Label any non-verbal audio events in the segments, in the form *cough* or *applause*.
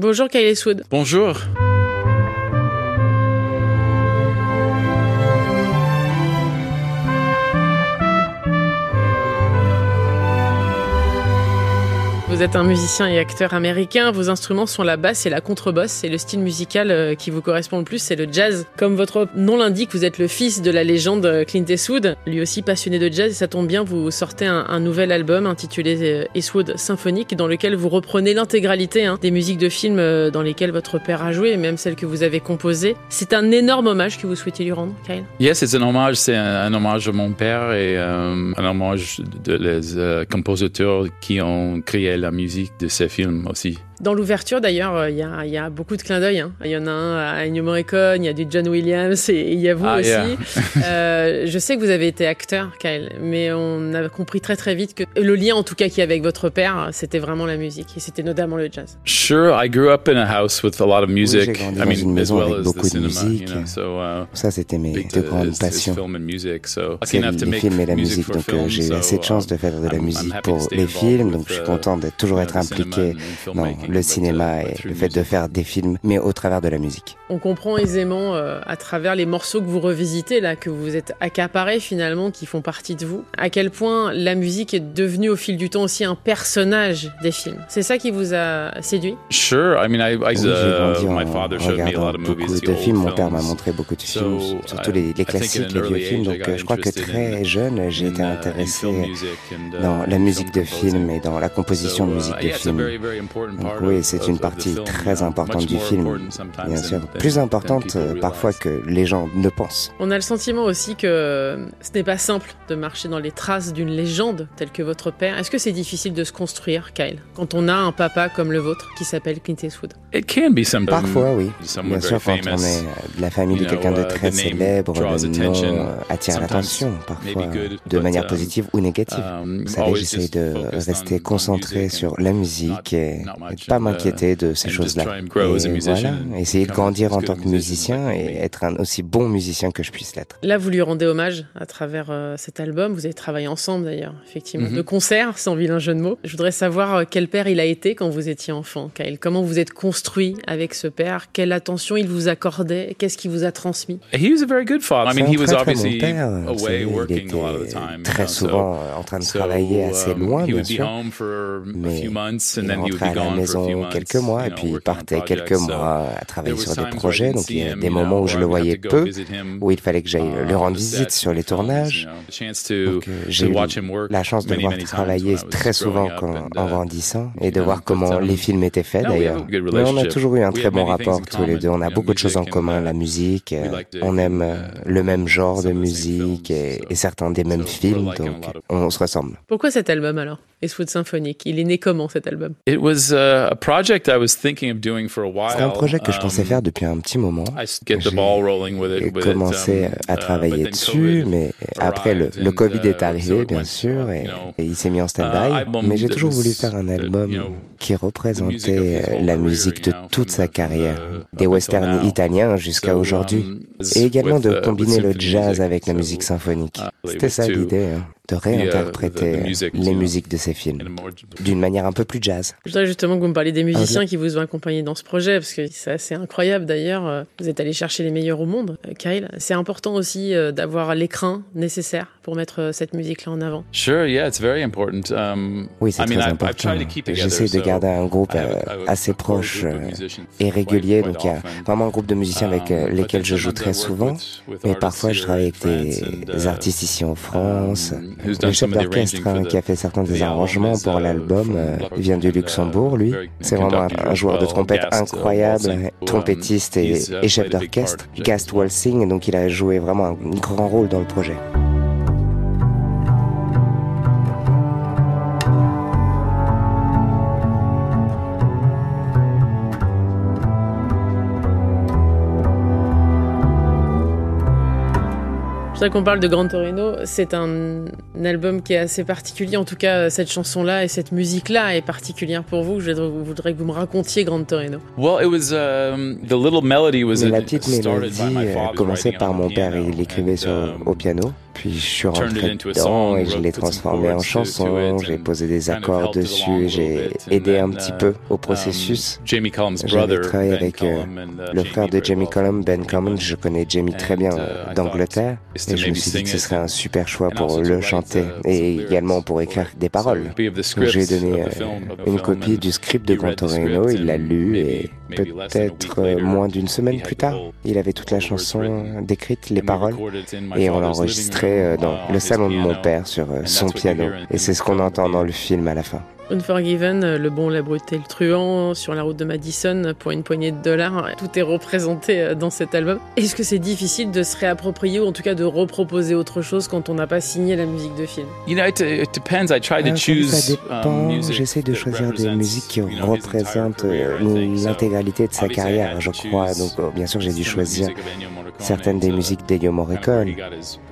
Bonjour Kyle Eastwood. Bonjour. Vous êtes un musicien et acteur américain. Vos instruments sont la basse et la contrebasse. Et le style musical euh, qui vous correspond le plus, c'est le jazz. Comme votre nom l'indique, vous êtes le fils de la légende euh, Clint Eastwood, lui aussi passionné de jazz. Et ça tombe bien, vous sortez un, nouvel album intitulé euh, Eastwood Symphonique, dans lequel vous reprenez l'intégralité hein, des musiques de films dans lesquelles votre père a joué, et même celles que vous avez composées. C'est un énorme hommage que vous souhaitez lui rendre, Kyle. Yes, c'est un hommage. C'est un, hommage à mon père et un hommage de compositeurs qui ont créé la musique de ces films aussi. Dans l'ouverture, d'ailleurs, il y, y, a beaucoup de clins d'œil. Hein. Il y en a un à Ennio Morricone, il y a du John Williams et il y a vous ah, aussi. Yeah. *laughs* euh, je sais que vous avez été acteur, Kyle, mais on a compris très très vite que le lien, en tout cas, qu'il y avait avec votre père, c'était vraiment la musique et c'était notamment le jazz. Sure, I grew up in a house with a lot of music. Oui, grandi I dans mean, une as maison well avec as beaucoup de cinema. musique. You know, so, uh, Ça, c'était mes big deux grandes is passions. film and music. So C'est lucky enough to les films et la music musique. Donc euh, j'ai eu so, assez de chance de faire de la musique pour les films. Donc je suis uh, content d'être toujours être impliqué dans le cinéma et le fait de music. faire des films, mais au travers de la musique. On comprend aisément euh, à travers les morceaux que vous revisitez, là, que vous êtes accaparés finalement, qui font partie de vous, à quel point la musique est devenue au fil du temps aussi un personnage des films. C'est ça qui vous a séduit? Sure, I mean, I, I Oui, j'ai uh, grandi my en father showed me a lot regardant of movies, beaucoup the de films. Mon père m'a montré beaucoup de films, surtout I- les, les classiques, les vieux films. Donc euh, je crois que interested très in- jeune, j'ai été uh, in intéressé and, uh, dans la musique film de film et dans la composition de musique de film. Donc oui, c'est une of the partie film, très importante du more film, bien than- sûr. Plus importante euh, parfois que les gens ne pensent. On a le sentiment aussi que ce n'est pas simple de marcher dans les traces d'une légende telle que votre père. Est-ce que c'est difficile de se construire, Kyle, quand on a un papa comme le vôtre qui s'appelle Clint Eastwood? It can be sometimes. Parfois, oui. Bien sûr, quand on est de la famille de quelqu'un de uh, très célèbre, le nom euh, attire Sometimes l'attention, parfois de manière um, positive ou négative. Um, Vous savez, j'essaie de focused rester on- on concentré music sur la musique et, pas m'inquiéter de ces choses-là. Et voilà, essayer de grandir en tant que musicien et être un aussi bon musicien que je puisse l'être. Là, vous lui rendez hommage à travers euh, cet album. Vous avez travaillé ensemble d'ailleurs, effectivement, Mhm. de concert, sans vilain jeu de mots. Je voudrais savoir euh, quel père il a été quand vous étiez enfant, Kyle. Comment vous êtes construit avec ce père? Quelle attention il vous accordait? Qu'est-ce qu'il vous a transmis? He was a very good father. I C'est mean, un he was très obviously away working a lot of the time. souvent en train de travailler assez um, loin, bien sûr. Mais il rentrait à la few maison quelques mois et puis il partait quelques mois à travailler sur des projets. Donc il y a des moments où je le voyais peu, où il fallait que j'aille uh, lui on rendre the visite sur les tournages. Donc euh, j'ai eu la chance de le voir travailler très souvent quand- and, en uh, grandissant et de voir comment um, les films étaient faits no, we have d'ailleurs. Mais on a toujours eu un très bon rapport in tous les deux. On common, a beaucoup de choses en commun, uh, la musique. euh, On aime euh, uh, le même genre de musique et, certains des mêmes films, donc on se ressemble. Pourquoi cet album alors Eastwood Symphonique Il est né comment cet album It was uh, a project I was thinking of doing for a while. C'est un projet que je pensais Um, faire depuis un petit moment. I s- get the ball rolling with it. J'ai commencé um, à uh, travailler dessus, COVID mais après le, le and, Covid est uh, so arrivé, bien sûr, et, il s'est mis en uh, stand-by. album Mais j'ai that toujours voulu faire un album qui music représentait euh, la career, musique de toute from sa carrière, des westerns italiens jusqu'à aujourd'hui. um, Et également with, de combiner le jazz music, avec la musique symphonique. C'était ça l'idée, hein, de réinterpréter the music, les musiques de ces films d'une manière un peu plus jazz. Je voudrais justement que vous me parliez des musiciens qui vous ont accompagné dans ce projet, parce que c'est assez incroyable d'ailleurs. Euh, Vous êtes allé chercher les meilleurs au monde, euh, Kyle. C'est important aussi euh, d'avoir l'écrin nécessaire pour mettre euh, cette musique-là en avant. Sure, yeah, it's very important. Um, Oui, c'est I mean, très important. tried to keep together, J'essaie de garder un groupe euh, assez proche group of euh, musicians et régulier, donc il y a often. vraiment un groupe de musiciens avec euh, Um, lesquels but je joue sometimes très souvent. with- with Mais artists parfois, je travaille in avec France des, and, des uh, artistes ici en France. um, done Le chef d'orchestre hein, qui a the- fait certains des arrangements pour uh, l'album from Luxembourg vient du and, uh, Luxembourg, lui. C'est vraiment conductor un, un joueur de trompette Gast, incroyable, trompettiste et, chef d'orchestre, in the Gast. Walsing, donc il a joué vraiment un grand rôle dans le projet. Je voudrais qu'on parle de Gran Torino. C'est un, un album qui est assez particulier. En tout cas, cette chanson-là et cette musique-là est particulière pour vous. Je voudrais- que vous me racontiez Gran Torino. Well, it was um, the little melody was Mais la petite started mélodie by my euh, father commençait writing par on mon the père il l'écrivait um, au piano. Puis je suis rentré dedans et je l'ai transformé en chanson, j'ai posé des accords dessus, j'ai aidé un petit peu au processus. J'avais travaillé avec euh, le frère de Jamie Cullum, Ben Common, je connais Jamie très bien euh, d'Angleterre, et je me suis dit que ce serait un super choix pour le chanter et également pour écrire des paroles. J'ai donné euh, une copie du script de Contorino, il l'a lu et peut-être moins d'une semaine plus tard, il avait toute la chanson décrite, les paroles, et on l'a enregistré dans le salon de mon père sur son piano. Et c'est ce qu'on entend dans le film à la fin. Unforgiven, le bon, la brute et le truand, sur la route de Madison pour une poignée de dollars, tout est représenté euh, dans cet album. Est-ce que c'est difficile de se réapproprier ou en tout cas de reproposer autre chose quand on n'a pas signé la musique de film? You know, it, it depends. I try to choose, Ça dépend. Um, J'essaie de choisir des musiques qui représentent euh, l'intégralité de sa carrière, je crois. Donc, euh, bien sûr, j'ai dû choisir certaines des musiques d'Ennio Morricone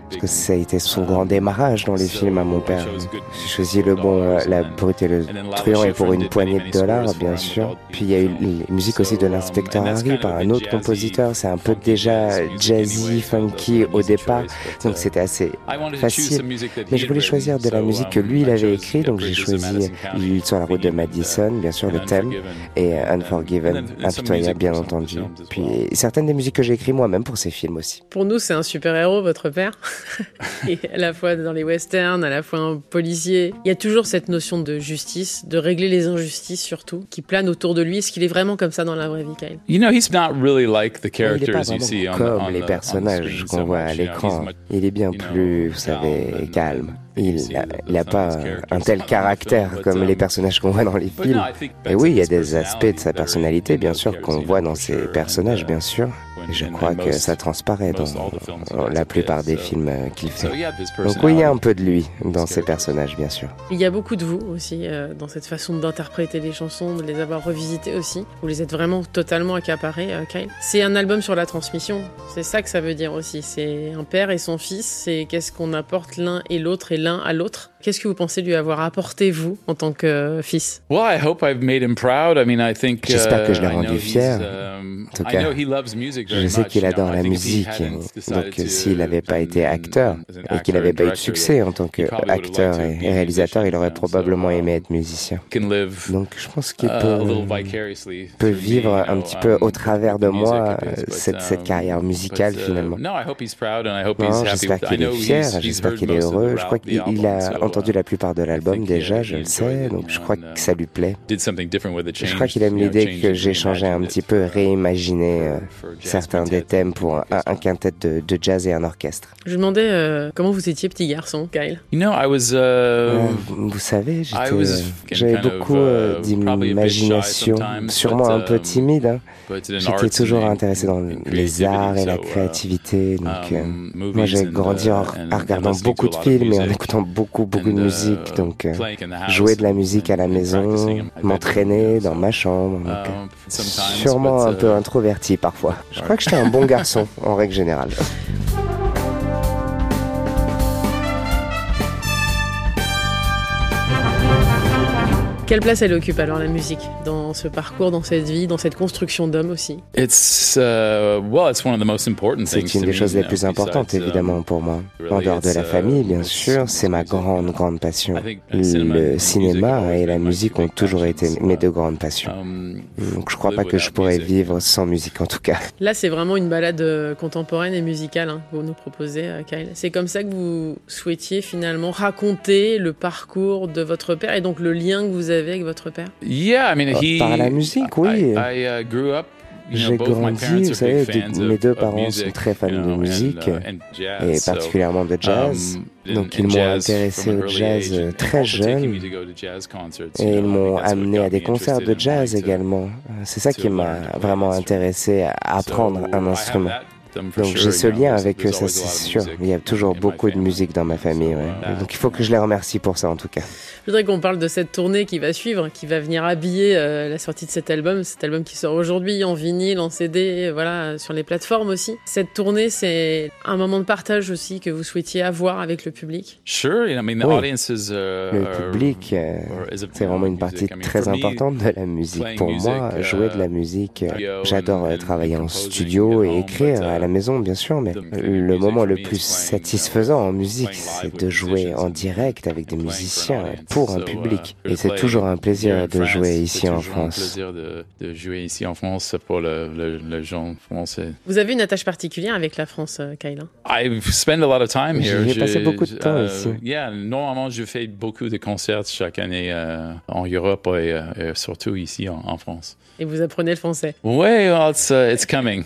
parce que ça a été son grand démarrage dans les films à mon père. J'ai choisi le bon, euh, la brute et le truand et pour une poignée de dollars, bien sûr. Puis il y a eu les musiques aussi de l'inspecteur Harry par un autre compositeur. C'est un peu déjà jazzy, funky au départ, donc c'était assez facile. Mais je voulais choisir de la musique que lui, il avait écrit, donc j'ai choisi Il sur la route de Madison, bien sûr, le thème, et Unforgiven, impitoyable, bien entendu. Puis certaines des musiques que j'ai écrites moi-même pour ces films aussi. Pour nous, c'est un super-héros, votre père *laughs* et à la fois dans les westerns, à la fois un policier. Il y a toujours cette notion de justice, de régler les injustices surtout, qui plane autour de lui. Est-ce qu'il est vraiment comme ça dans la vraie vie, Kyle? You know, he's not really like the characters you see comme les personnages qu'on voit à l'écran. Il est bien plus, vous savez, calme. Il n'a pas un tel caractère comme les personnages qu'on voit dans les films. Et oui, il y a des aspects de sa personnalité, bien sûr, qu'on voit dans ces personnages, bien sûr. Et je crois que ça transparaît dans la plupart des films qu'il fait. Donc oui, il y a un peu de lui dans ces personnages, bien sûr. Il y a beaucoup de vous aussi euh, dans cette façon d'interpréter les chansons, de les avoir revisitées aussi. Vous les êtes vraiment totalement accaparés, euh, Kyle. C'est un album sur la transmission. C'est ça que ça veut dire aussi. C'est un père et son fils. C'est qu'est-ce qu'on apporte l'un et l'autre et l'un à l'autre. Qu'est-ce que vous pensez lui avoir apporté, vous, en tant que fils? J'espère que je l'ai uh, rendu fier. Um, en tout cas, je sais qu'il adore la musique. Donc, s'il n'avait pas été acteur et qu'il n'avait pas eu de succès en tant qu'acteur et réalisateur, il aurait probablement aimé être musicien. Donc, je pense qu'il peut, peut vivre un petit peu au travers de moi cette, cette carrière musicale, finalement. J'espère qu'il est fier, j'espère qu'il est heureux. Je crois qu'il a entendu la plupart de l'album déjà, je le sais, donc je crois que ça lui plaît. Je crois qu'il aime l'idée que j'ai changé un petit peu, réimaginé uh, euh, certains des thèmes pour un, un quintet de, de, jazz et un orchestre. Je me demandais euh, comment vous étiez petit garçon, Kyle? You know, I was, uh, vous savez, j'avais beaucoup uh, d'imagination, sûrement un peu um, timide. Hein. J'étais toujours intéressé dans les arts et la créativité. Donc, um, euh, moi, j'ai grandi en, en regardant beaucoup de films et en écoutant beaucoup, beaucoup beaucoup de musique, donc euh, jouer de la musique à la maison, m'entraîner dans ma chambre. Donc, euh, sûrement un peu introverti parfois. Je crois que j'étais un bon garçon *laughs* en règle générale. Quelle place elle occupe alors la musique dans ce parcours, dans cette vie, dans cette construction d'homme aussi? Uh, C'est une des choses les plus importantes évidemment pour moi. En dehors de la uh, famille, bien sûr, c'est ma grande, grande passion. Le cinéma et la musique ont toujours été mes deux grandes passions. Um, Donc je crois pas que je pourrais vivre sans musique en tout cas. Là, c'est vraiment une balade euh, contemporaine et musicale hein, que vous nous proposez, euh, Kyle. C'est comme ça que vous souhaitiez finalement raconter le parcours de votre père et donc le lien que vous avez avec votre père? Yeah, I mean, he, Par la musique, oui. I, I, uh, grew up j'ai grandi, vous savez, mes deux parents sont très fans de musique uh, et particulièrement de jazz. Um, Donc ils m'ont intéressé au jazz très jeune et ils m'ont amené à des concerts de jazz également. C'est ça qui m'a vraiment intéressé à apprendre un instrument. Donc j'ai ce lien avec eux, ça c'est sûr. Il y a toujours beaucoup de musique dans ma famille. Donc il faut que je les remercie pour ça en tout cas. Je voudrais qu'on parle de cette tournée qui va suivre, qui va venir habiller euh, la sortie de cet album, cet album qui sort aujourd'hui en vinyle, en CD, voilà, sur les plateformes aussi. Cette tournée, c'est un moment de partage aussi que vous souhaitiez avoir avec le public. oui. le public, euh, c'est vraiment une partie très importante de la musique. Pour moi, jouer de la musique, j'adore travailler en studio et écrire à la maison, bien sûr, mais le moment le plus satisfaisant en musique, c'est de jouer en direct avec des musiciens pour un public. Et c'est toujours un plaisir de jouer ici en France. plaisir de, jouer ici en France pour le, gens français. Vous avez une attache particulière avec la France, Kyle I spend a lot of time here. J'ai passé beaucoup de temps ici. Yeah, normalement, je fais beaucoup de concerts chaque année euh, en Europe et, euh, surtout ici en, en, France. Et vous apprenez le français? Oui, well, it's, uh, it's coming.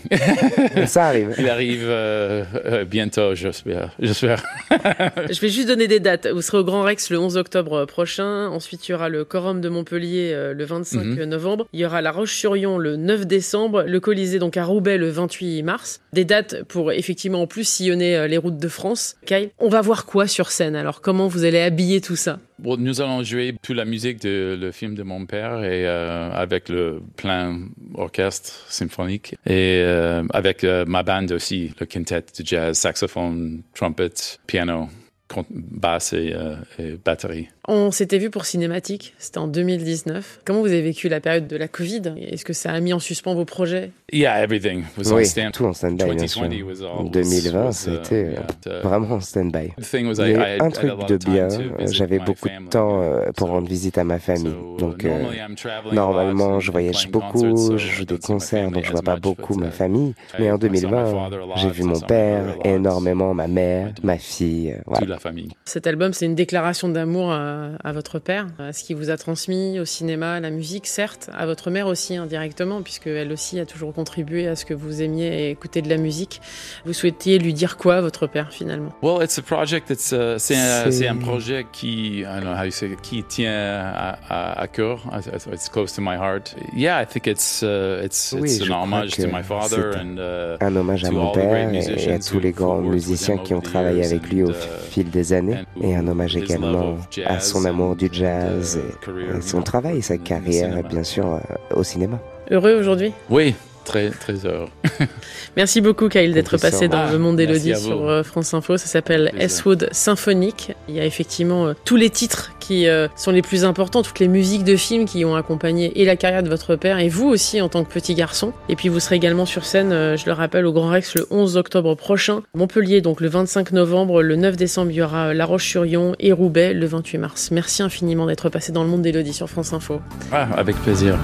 Ça arrive. Il arrive euh, euh, bientôt, j'espère. j'espère. je vais juste donner des dates. Vous serez au Grand Rex le 11 octobre prochain. Ensuite, il y aura le Quorum de Montpellier euh, le 25 mm -hmm. novembre. Il y aura la Roche-sur-Yon le 9 décembre. Le Colisée donc à Roubaix le 28 mars. Des dates pour effectivement en plus sillonner les routes de France. Kyle, on va voir quoi sur scène? Alors, comment vous allez habiller tout ça? Nous allons jouer toute la musique de le film de mon père et euh, avec le plein orchestre symphonique et euh, avec euh, ma bande aussi, le quintet de jazz, saxophone, trumpet, piano, basse et, euh, et batterie. On s'était vu pour Cinématique, c'était en 2019. Comment vous avez vécu la période de la Covid? Est-ce que ça a mis en suspens vos projets? Yeah, everything was oui, on stand tout en stand-by, bien sûr. 2020, c'était uh, vraiment en stand-by. Il y a eu un truc de bien, j'avais beaucoup de temps euh, pour rendre visite à ma famille. Donc, euh, normalement, je voyage beaucoup, je joue des concerts, donc je vois pas beaucoup ma famille. Mais en 2020, j'ai vu mon père, énormément ma mère, ma fille, voilà. Cet album, c'est une déclaration d'amour à, à, votre père, à ce qu'il vous a transmis au cinéma, à la musique, certes, à votre mère aussi indirectement, puisque elle aussi a toujours contribué à ce que vous aimiez écouter de la musique. Vous souhaitiez lui dire quoi à votre père finalement? Well, it's a project. It's a, c'est, un, c'est un projet qui, I don't know how you say, qui tient à, à, à cœur. It's close to my heart. Yeah, I think it's uh, it's, oui, it's an homage to my father and uh, un hommage à mon père et à tous les grands musiciens qui ont travaillé avec lui au fil des années et un hommage également à son amour du jazz et, et son travail et sa carrière bien sûr au cinéma. Heureux aujourd'hui Oui, très très heureux. *laughs* Merci beaucoup Kyle d'être passé dans le monde d'Elodie sur France Info. Ça s'appelle S-Wood Symphonique. Il y a effectivement euh, tous les titres qui euh, sont les plus importants, toutes les musiques de films qui ont accompagné et la carrière de votre père et vous aussi en tant que petit garçon. Et puis vous serez également sur scène, euh, je le rappelle, au Grand Rex le 11 octobre prochain. Montpellier donc le 25 novembre, le 9 décembre il y aura La Roche-sur-Yon et Roubaix le 28 mars. Merci infiniment d'être passé dans le monde d'Elodie sur France Info. Ah, avec plaisir.